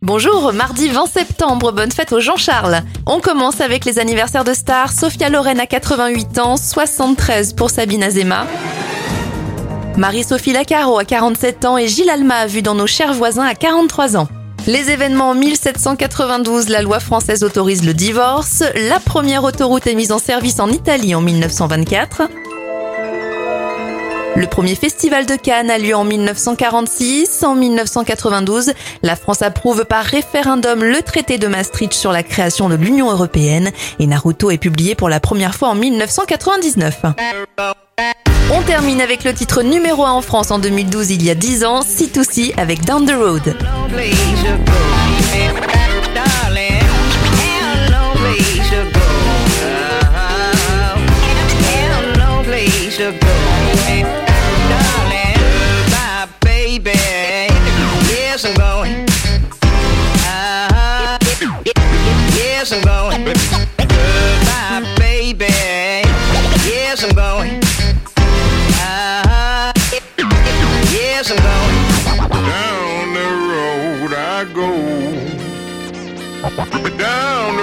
Bonjour, mardi 20 septembre, bonne fête au Jean-Charles. On commence avec les anniversaires de stars. Sophia Loren a 88 ans, 73 pour Sabine Azema. Marie-Sophie Lacaro a 47 ans et Gilles Alma a vu dans nos chers voisins à 43 ans. Les événements 1792, la loi française autorise le divorce. La première autoroute est mise en service en Italie en 1924. Le premier festival de Cannes a lieu en 1946. En 1992, la France approuve par référendum le traité de Maastricht sur la création de l'Union européenne et Naruto est publié pour la première fois en 1999. On termine avec le titre numéro 1 en France en 2012 il y a 10 ans, C2C avec Down the Road. Yes, I'm going. Goodbye, baby. Yes, I'm going. Uh, yes, I'm going. Down the road I go. Down the